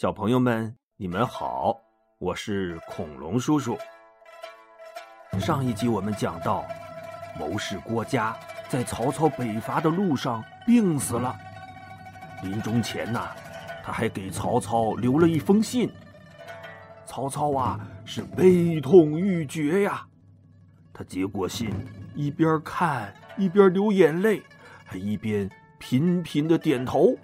小朋友们，你们好，我是恐龙叔叔。上一集我们讲到，谋士郭嘉在曹操北伐的路上病死了，临终前呐，他还给曹操留了一封信。曹操啊，是悲痛欲绝呀，他接过信，一边看一边流眼泪，还一边频频的点头。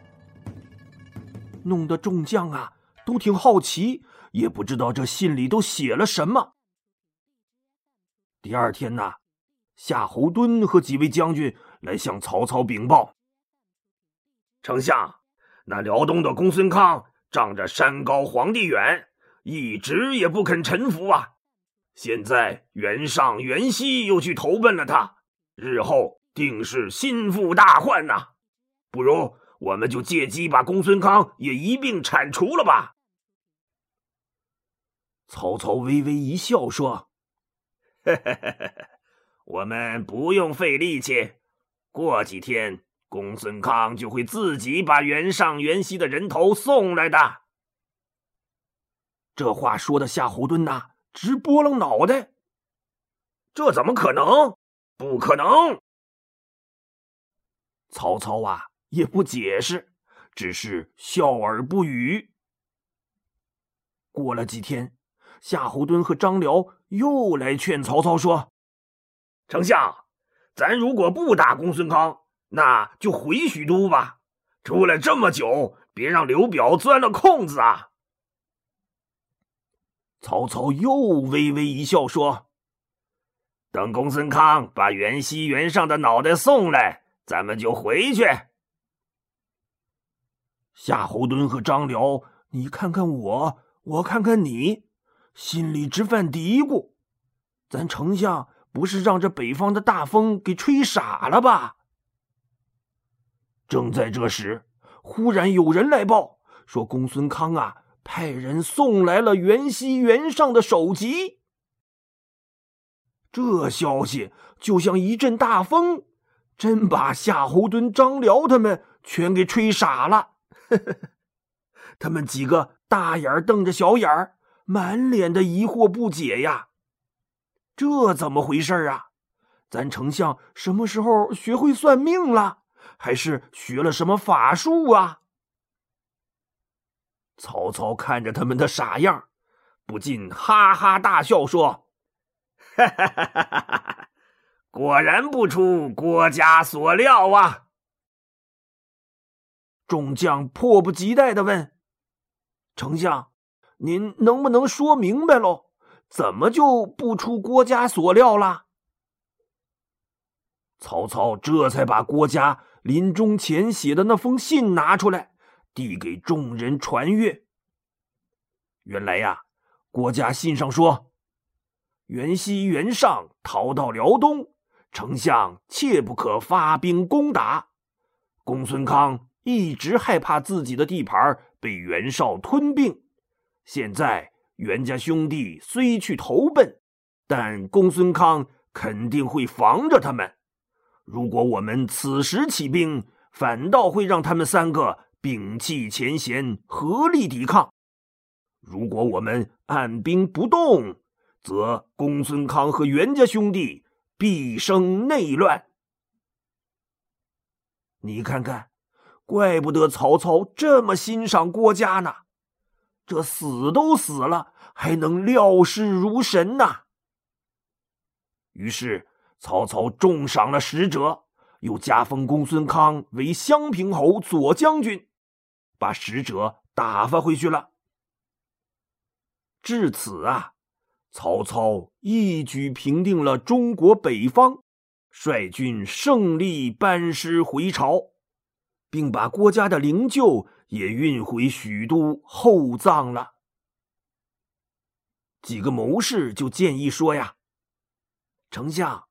弄得众将啊都挺好奇，也不知道这信里都写了什么。第二天呐，夏侯惇和几位将军来向曹操禀报：“丞相，那辽东的公孙康仗着山高皇帝远，一直也不肯臣服啊。现在袁尚、袁熙又去投奔了他，日后定是心腹大患呐。不如……”我们就借机把公孙康也一并铲除了吧。曹操微微一笑说：“我们不用费力气，过几天公孙康就会自己把袁尚、袁熙的人头送来的。”这话说的夏侯惇呐，直拨楞脑袋。这怎么可能？不可能！曹操啊！也不解释，只是笑而不语。过了几天，夏侯惇和张辽又来劝曹操说：“丞相，咱如果不打公孙康，那就回许都吧。出来这么久，别让刘表钻了空子啊。”曹操又微微一笑说：“等公孙康把袁熙、袁尚的脑袋送来，咱们就回去。”夏侯惇和张辽，你看看我，我看看你，心里直犯嘀咕：咱丞相不是让这北方的大风给吹傻了吧？正在这时，忽然有人来报说，公孙康啊，派人送来了袁熙、袁尚的首级。这消息就像一阵大风，真把夏侯惇、张辽他们全给吹傻了。呵呵，他们几个大眼瞪着小眼儿，满脸的疑惑不解呀。这怎么回事啊？咱丞相什么时候学会算命了？还是学了什么法术啊？曹操看着他们的傻样，不禁哈哈大笑，说：“哈哈哈哈哈！果然不出郭嘉所料啊！”众将迫不及待的问：“丞相，您能不能说明白喽？怎么就不出郭嘉所料了？”曹操这才把郭嘉临终前写的那封信拿出来，递给众人传阅。原来呀，郭嘉信上说：“袁熙、袁尚逃到辽东，丞相切不可发兵攻打。公孙康。”一直害怕自己的地盘被袁绍吞并，现在袁家兄弟虽去投奔，但公孙康肯定会防着他们。如果我们此时起兵，反倒会让他们三个摒弃前嫌，合力抵抗；如果我们按兵不动，则公孙康和袁家兄弟必生内乱。你看看。怪不得曹操这么欣赏郭嘉呢，这死都死了，还能料事如神呐。于是曹操重赏了使者，又加封公孙康为襄平侯左将军，把使者打发回去了。至此啊，曹操一举平定了中国北方，率军胜利班师回朝。并把郭嘉的灵柩也运回许都厚葬了。几个谋士就建议说：“呀，丞相，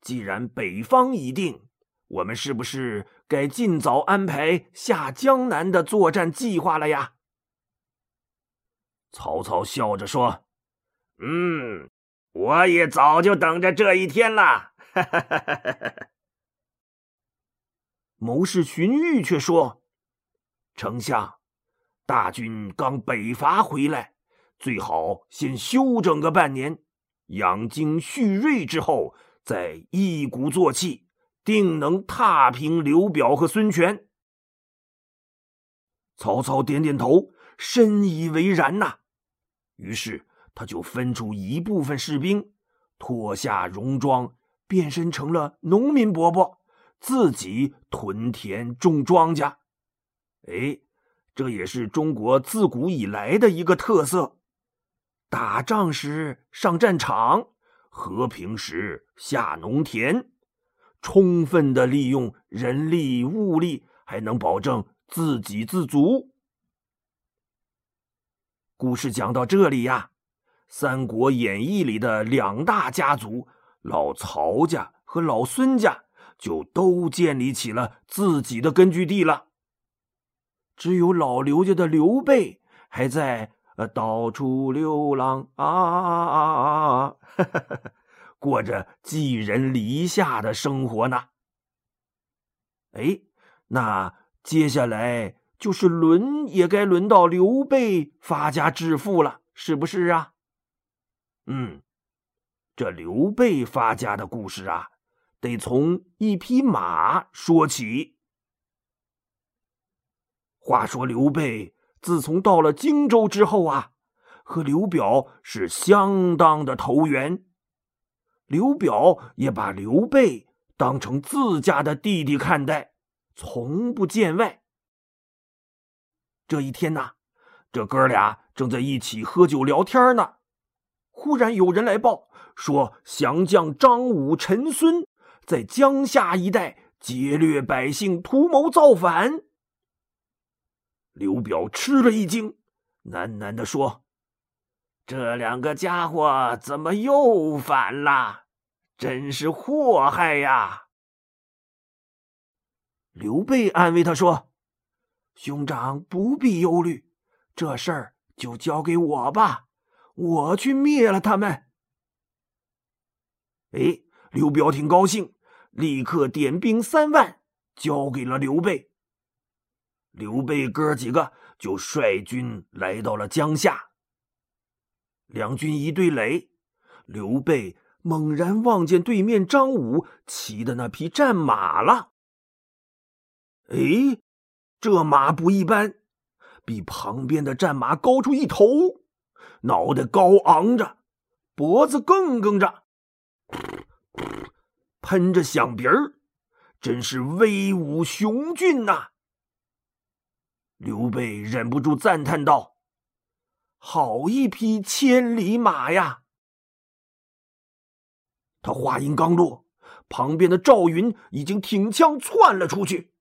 既然北方已定，我们是不是该尽早安排下江南的作战计划了呀？”曹操笑着说：“嗯，我也早就等着这一天了。”谋士荀彧却说：“丞相，大军刚北伐回来，最好先休整个半年，养精蓄锐之后，再一鼓作气，定能踏平刘表和孙权。”曹操点点头，深以为然呐。于是他就分出一部分士兵，脱下戎装，变身成了农民伯伯，自己屯田种庄稼。哎，这也是中国自古以来的一个特色：打仗时上战场，和平时下农田，充分的利用人力物力，还能保证自给自足。故事讲到这里呀，《三国演义》里的两大家族老曹家和老孙家就都建立起了自己的根据地了。只有老刘家的刘备还在呃到处流浪啊啊啊啊啊，过着寄人篱下的生活呢。哎，那接下来。就是轮也该轮到刘备发家致富了，是不是啊？嗯，这刘备发家的故事啊，得从一匹马说起。话说刘备自从到了荆州之后啊，和刘表是相当的投缘，刘表也把刘备当成自家的弟弟看待，从不见外。这一天呐，这哥俩正在一起喝酒聊天呢。忽然有人来报说，降将张武、陈孙在江夏一带劫掠百姓，图谋造反。刘表吃了一惊，喃喃地说：“这两个家伙怎么又反了？真是祸害呀！”刘备安慰他说。兄长不必忧虑，这事儿就交给我吧，我去灭了他们。哎，刘表挺高兴，立刻点兵三万，交给了刘备。刘备哥几个就率军来到了江夏。两军一对垒，刘备猛然望见对面张武骑的那匹战马了。哎。这马不一般，比旁边的战马高出一头，脑袋高昂着，脖子更更着，喷着响鼻儿，真是威武雄俊呐！刘备忍不住赞叹道：“好一匹千里马呀！”他话音刚落，旁边的赵云已经挺枪窜了出去。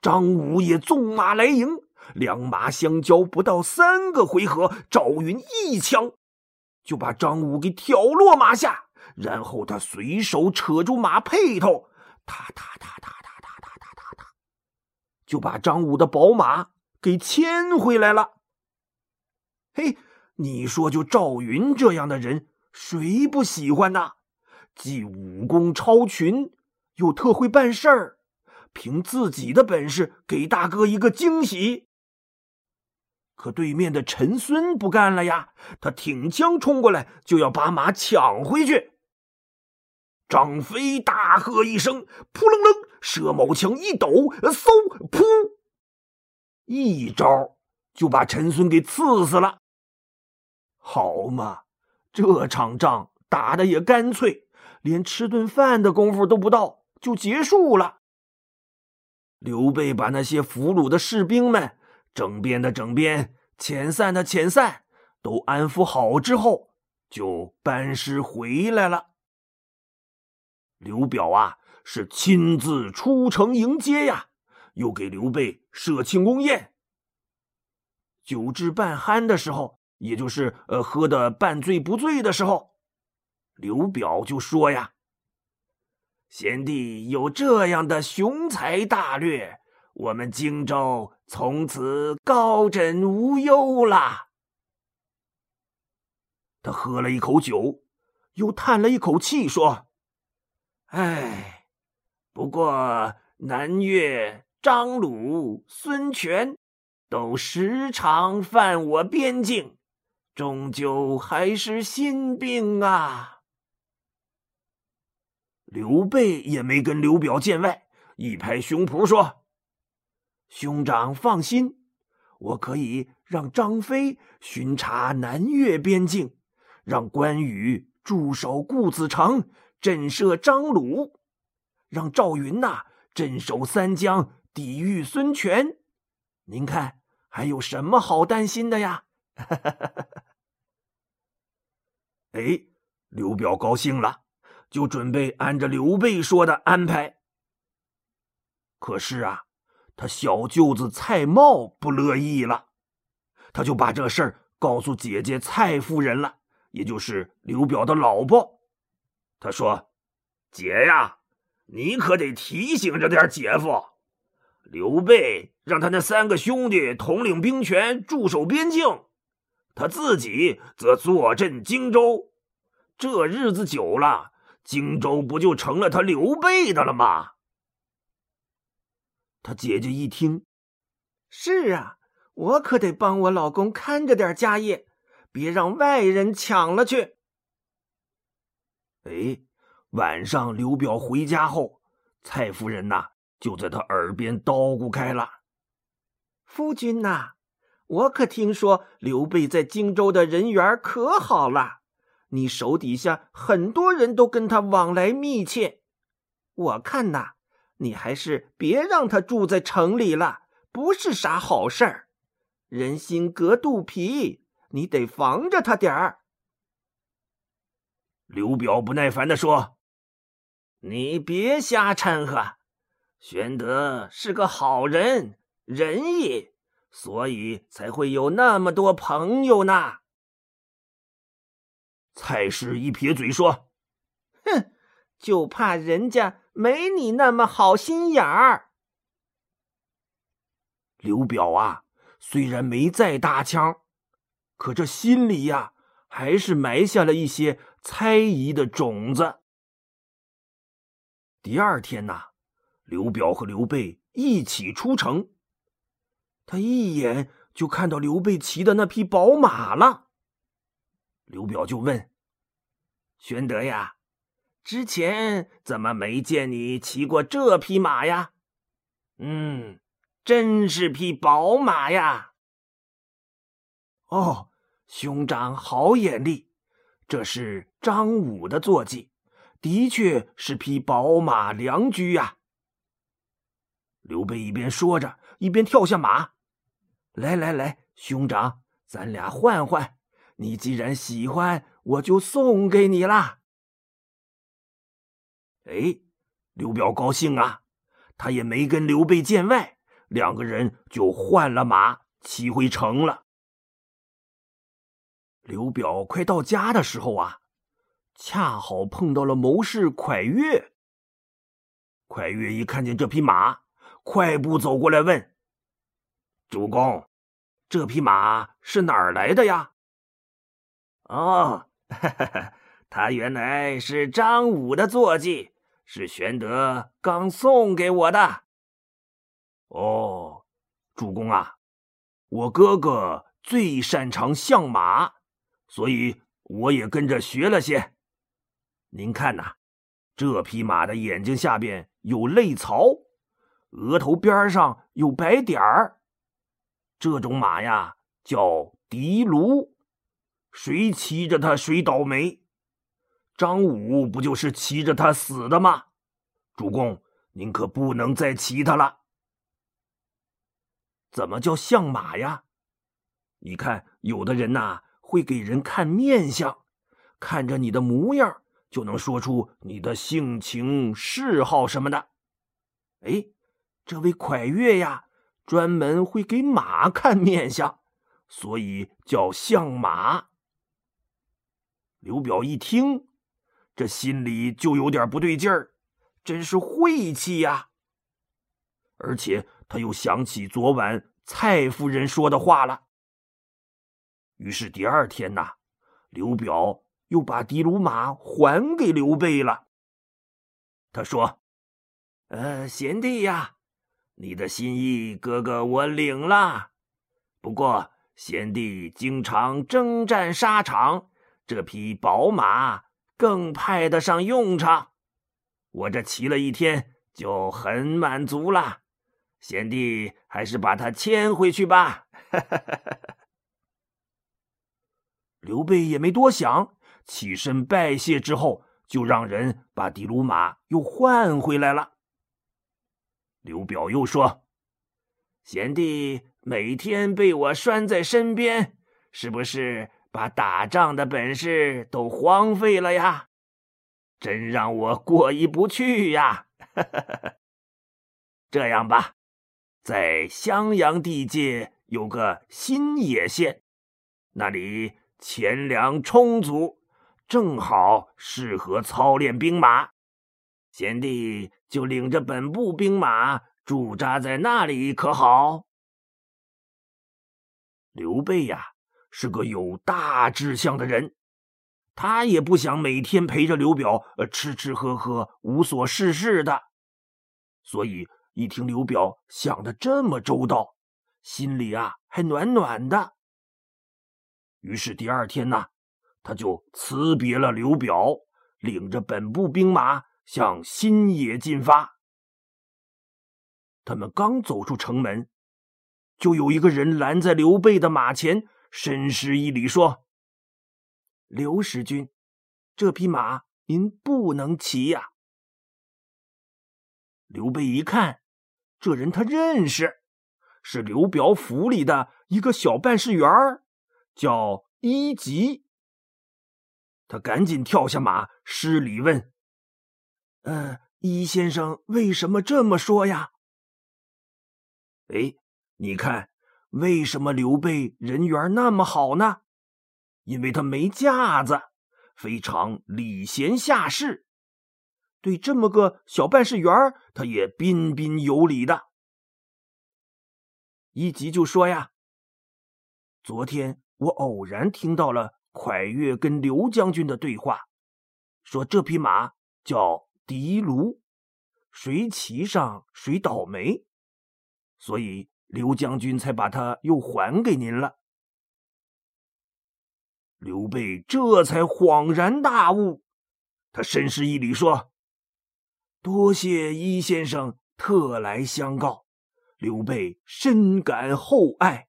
张武也纵马来迎，两马相交不到三个回合，赵云一枪就把张武给挑落马下，然后他随手扯住马辔头，踏踏踏踏踏踏踏踏踏踏，就把张武的宝马给牵回来了。嘿，你说就赵云这样的人，谁不喜欢呢？既武功超群，又特会办事儿。凭自己的本事给大哥一个惊喜，可对面的陈孙不干了呀！他挺枪冲过来，就要把马抢回去。张飞大喝一声：“扑棱棱！”蛇矛枪一抖，嗖，噗，一招就把陈孙给刺死了。好嘛，这场仗打的也干脆，连吃顿饭的功夫都不到，就结束了。刘备把那些俘虏的士兵们整编的整编，遣散的遣散，都安抚好之后，就班师回来了。刘表啊，是亲自出城迎接呀，又给刘备设庆功宴。酒至半酣的时候，也就是呃喝的半醉不醉的时候，刘表就说呀。贤弟有这样的雄才大略，我们荆州从此高枕无忧啦。他喝了一口酒，又叹了一口气，说：“哎，不过南越、张鲁、孙权都时常犯我边境，终究还是心病啊。”刘备也没跟刘表见外，一拍胸脯说：“兄长放心。”我可以让张飞巡查南越边境，让关羽驻守固子城，震慑张鲁，让赵云呐镇守三江，抵御孙权。您看还有什么好担心的呀？哎，刘表高兴了，就准备按着刘备说的安排。可是啊。他小舅子蔡瑁不乐意了，他就把这事儿告诉姐姐蔡夫人了，也就是刘表的老婆。他说：“姐呀，你可得提醒着点姐夫。刘备让他那三个兄弟统领兵权，驻守边境，他自己则坐镇荆州。这日子久了，荆州不就成了他刘备的了吗？”他姐姐一听，是啊，我可得帮我老公看着点家业，别让外人抢了去。哎，晚上刘表回家后，蔡夫人呐就在他耳边叨咕开了：“夫君呐，我可听说刘备在荆州的人缘可好了，你手底下很多人都跟他往来密切，我看呐。”你还是别让他住在城里了，不是啥好事儿。人心隔肚皮，你得防着他点儿。刘表不耐烦的说：“你别瞎掺和，玄德是个好人，仁义，所以才会有那么多朋友呢。”蔡氏一撇嘴说：“哼，就怕人家。”没你那么好心眼儿。刘表啊，虽然没再搭腔，可这心里呀，还是埋下了一些猜疑的种子。第二天呐，刘表和刘备一起出城，他一眼就看到刘备骑的那匹宝马了。刘表就问：“玄德呀。”之前怎么没见你骑过这匹马呀？嗯，真是匹宝马呀！哦，兄长好眼力，这是张武的坐骑，的确是匹宝马良驹呀。刘备一边说着，一边跳下马。来来来，兄长，咱俩换换。你既然喜欢，我就送给你啦。哎，刘表高兴啊，他也没跟刘备见外，两个人就换了马，骑回城了。刘表快到家的时候啊，恰好碰到了谋士蒯越。蒯越一看见这匹马，快步走过来问：“主公，这匹马是哪儿来的呀？”哦，他原来是张武的坐骑。是玄德刚送给我的。哦，主公啊，我哥哥最擅长相马，所以我也跟着学了些。您看呐，这匹马的眼睛下边有泪槽，额头边上有白点儿。这种马呀，叫的卢，谁骑着它谁倒霉。张武不就是骑着他死的吗？主公，您可不能再骑他了。怎么叫相马呀？你看，有的人呐会给人看面相，看着你的模样就能说出你的性情嗜好什么的。哎，这位蒯越呀，专门会给马看面相，所以叫相马。刘表一听。这心里就有点不对劲儿，真是晦气呀！而且他又想起昨晚蔡夫人说的话了。于是第二天呐，刘表又把的卢马还给刘备了。他说：“呃，贤弟呀，你的心意，哥哥我领了。不过贤弟经常征战沙场，这匹宝马更派得上用场。我这骑了一天就很满足了，贤弟还是把它牵回去吧。刘备也没多想，起身拜谢之后，就让人把的卢马又换回来了。刘表又说：“贤弟每天被我拴在身边，是不是把打仗的本事都荒废了呀？真让我过意不去呀！这样吧，在襄阳地界有个新野县，那里钱粮充足，正好适合操练兵马。贤弟。”就领着本部兵马驻扎在那里，可好？刘备呀，是个有大志向的人，他也不想每天陪着刘表吃吃喝喝、无所事事的。所以一听刘表想的这么周到，心里啊还暖暖的。于是第二天呢，他就辞别了刘表，领着本部兵马。向新野进发。他们刚走出城门，就有一个人拦在刘备的马前，深施一礼，说：“刘使君，这匹马您不能骑呀。”刘备一看，这人他认识，是刘表府里的一个小办事员叫伊吉。他赶紧跳下马，施礼问。呃，伊先生为什么这么说呀？哎，你看，为什么刘备人缘那么好呢？因为他没架子，非常礼贤下士，对这么个小办事员他也彬彬有礼的。一吉就说呀：“昨天我偶然听到了蒯越跟刘将军的对话，说这匹马叫。”狄卢，谁骑上谁倒霉，所以刘将军才把它又还给您了。刘备这才恍然大悟，他深施一礼说：“多谢伊先生特来相告，刘备深感厚爱。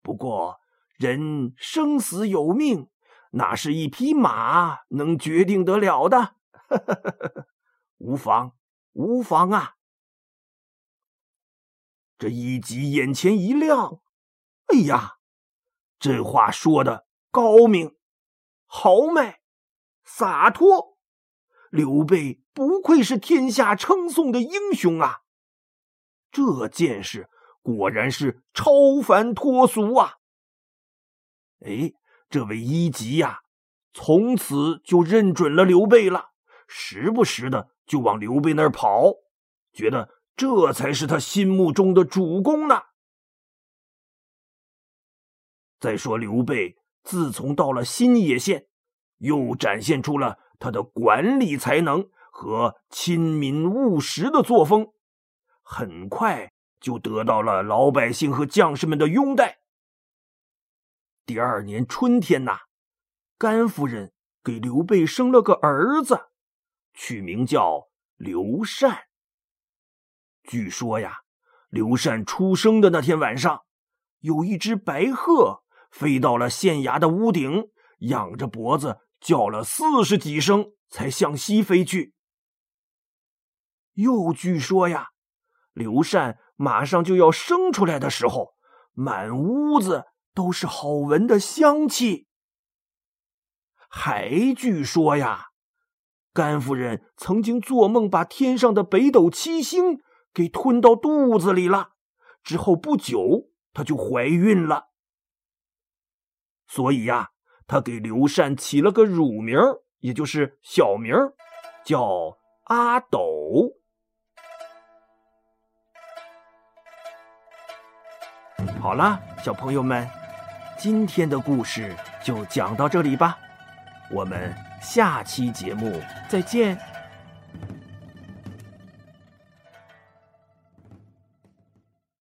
不过人生死有命，哪是一匹马能决定得了的？” 无妨，无妨啊！这一吉眼前一亮，哎呀，这话说的高明、豪迈、洒脱。刘备不愧是天下称颂的英雄啊！这见识果然是超凡脱俗啊！哎，这位一吉呀，从此就认准了刘备了。时不时的就往刘备那儿跑，觉得这才是他心目中的主公呢。再说刘备自从到了新野县，又展现出了他的管理才能和亲民务实的作风，很快就得到了老百姓和将士们的拥戴。第二年春天呐，甘夫人给刘备生了个儿子。取名叫刘禅。据说呀，刘禅出生的那天晚上，有一只白鹤飞到了县衙的屋顶，仰着脖子叫了四十几声，才向西飞去。又据说呀，刘禅马上就要生出来的时候，满屋子都是好闻的香气。还据说呀。甘夫人曾经做梦，把天上的北斗七星给吞到肚子里了。之后不久，她就怀孕了。所以呀，她给刘禅起了个乳名，也就是小名，叫阿斗。好了，小朋友们，今天的故事就讲到这里吧。我们。下期节目再见。